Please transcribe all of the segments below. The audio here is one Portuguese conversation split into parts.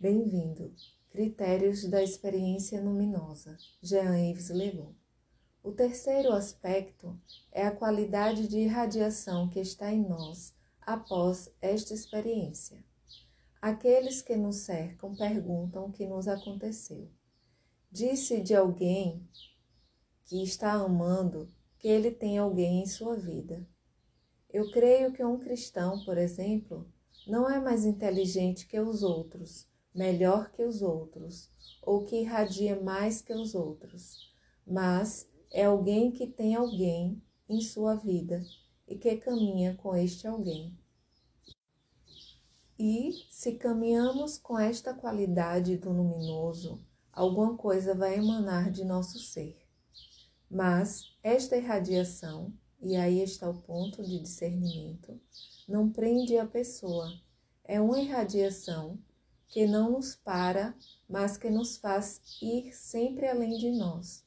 Bem-vindo. Critérios da experiência luminosa. Jean-Yves Legon. O terceiro aspecto é a qualidade de irradiação que está em nós após esta experiência. Aqueles que nos cercam perguntam o que nos aconteceu. Disse de alguém que está amando que ele tem alguém em sua vida. Eu creio que um cristão, por exemplo, não é mais inteligente que os outros, melhor que os outros, ou que irradia mais que os outros, mas é alguém que tem alguém em sua vida e que caminha com este alguém. E se caminhamos com esta qualidade do luminoso, alguma coisa vai emanar de nosso ser. Mas esta irradiação, e aí está o ponto de discernimento, não prende a pessoa. É uma irradiação que não nos para, mas que nos faz ir sempre além de nós.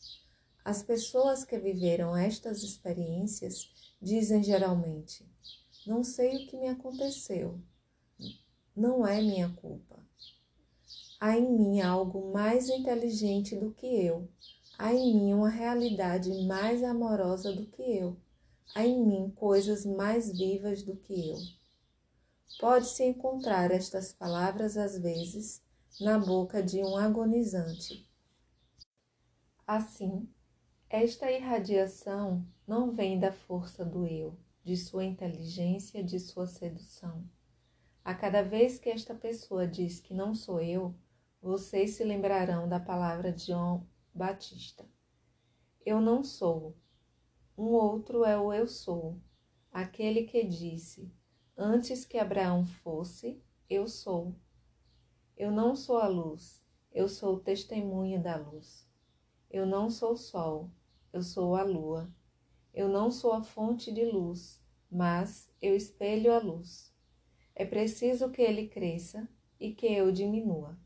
As pessoas que viveram estas experiências dizem geralmente: Não sei o que me aconteceu, não é minha culpa. Há em mim algo mais inteligente do que eu. Há em mim uma realidade mais amorosa do que eu. Há em mim coisas mais vivas do que eu. Pode-se encontrar estas palavras às vezes na boca de um agonizante. Assim, esta irradiação não vem da força do eu, de sua inteligência, de sua sedução a cada vez que esta pessoa diz que não sou eu, vocês se lembrarão da palavra de João Batista. Eu não sou. Um outro é o eu sou, aquele que disse: Antes que Abraão fosse, eu sou. Eu não sou a luz, eu sou o testemunho da luz. Eu não sou o sol, eu sou a lua. Eu não sou a fonte de luz, mas eu espelho a luz. É preciso que ele cresça e que eu diminua.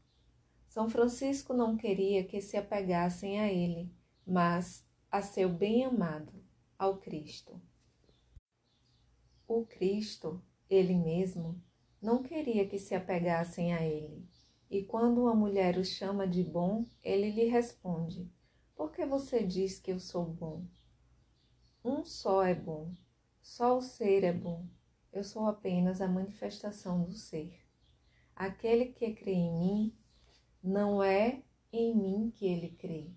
São Francisco não queria que se apegassem a ele, mas a seu bem-amado, ao Cristo. O Cristo, ele mesmo, não queria que se apegassem a ele. E quando uma mulher o chama de bom, ele lhe responde: Por que você diz que eu sou bom? Um só é bom, só o ser é bom. Eu sou apenas a manifestação do ser. Aquele que crê em mim, não é em mim que ele crê,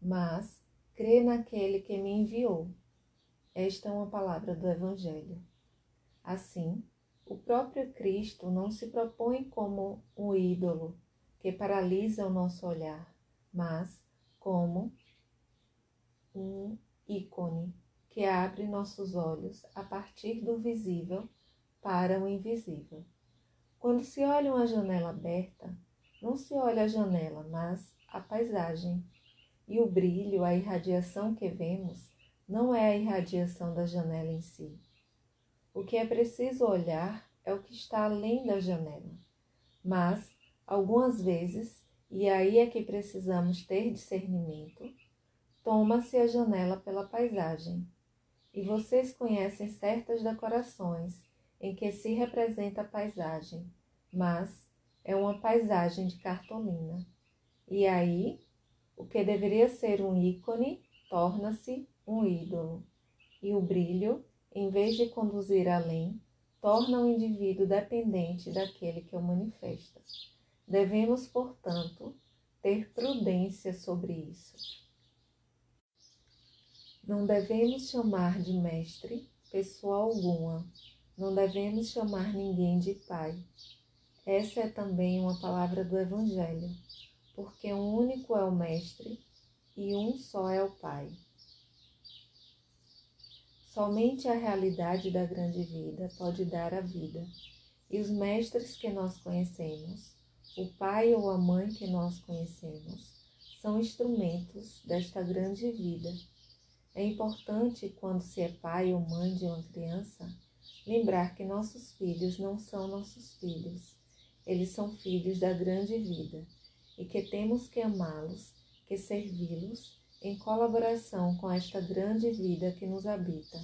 mas crê naquele que me enviou. Esta é uma palavra do Evangelho. Assim, o próprio Cristo não se propõe como um ídolo que paralisa o nosso olhar, mas como um ícone que abre nossos olhos a partir do visível para o invisível. Quando se olha uma janela aberta, não se olha a janela, mas a paisagem. E o brilho, a irradiação que vemos, não é a irradiação da janela em si. O que é preciso olhar é o que está além da janela. Mas, algumas vezes, e aí é que precisamos ter discernimento, toma-se a janela pela paisagem. E vocês conhecem certas decorações em que se representa a paisagem, mas é uma paisagem de cartolina. E aí, o que deveria ser um ícone torna-se um ídolo. E o brilho, em vez de conduzir além, torna o indivíduo dependente daquele que o manifesta. Devemos, portanto, ter prudência sobre isso. Não devemos chamar de mestre pessoa alguma, não devemos chamar ninguém de pai. Essa é também uma palavra do Evangelho, porque um único é o Mestre e um só é o Pai. Somente a realidade da grande vida pode dar a vida, e os mestres que nós conhecemos, o pai ou a mãe que nós conhecemos, são instrumentos desta grande vida. É importante, quando se é pai ou mãe de uma criança, lembrar que nossos filhos não são nossos filhos, eles são filhos da grande vida. E que temos que amá-los, que servi-los em colaboração com esta grande vida que nos habita.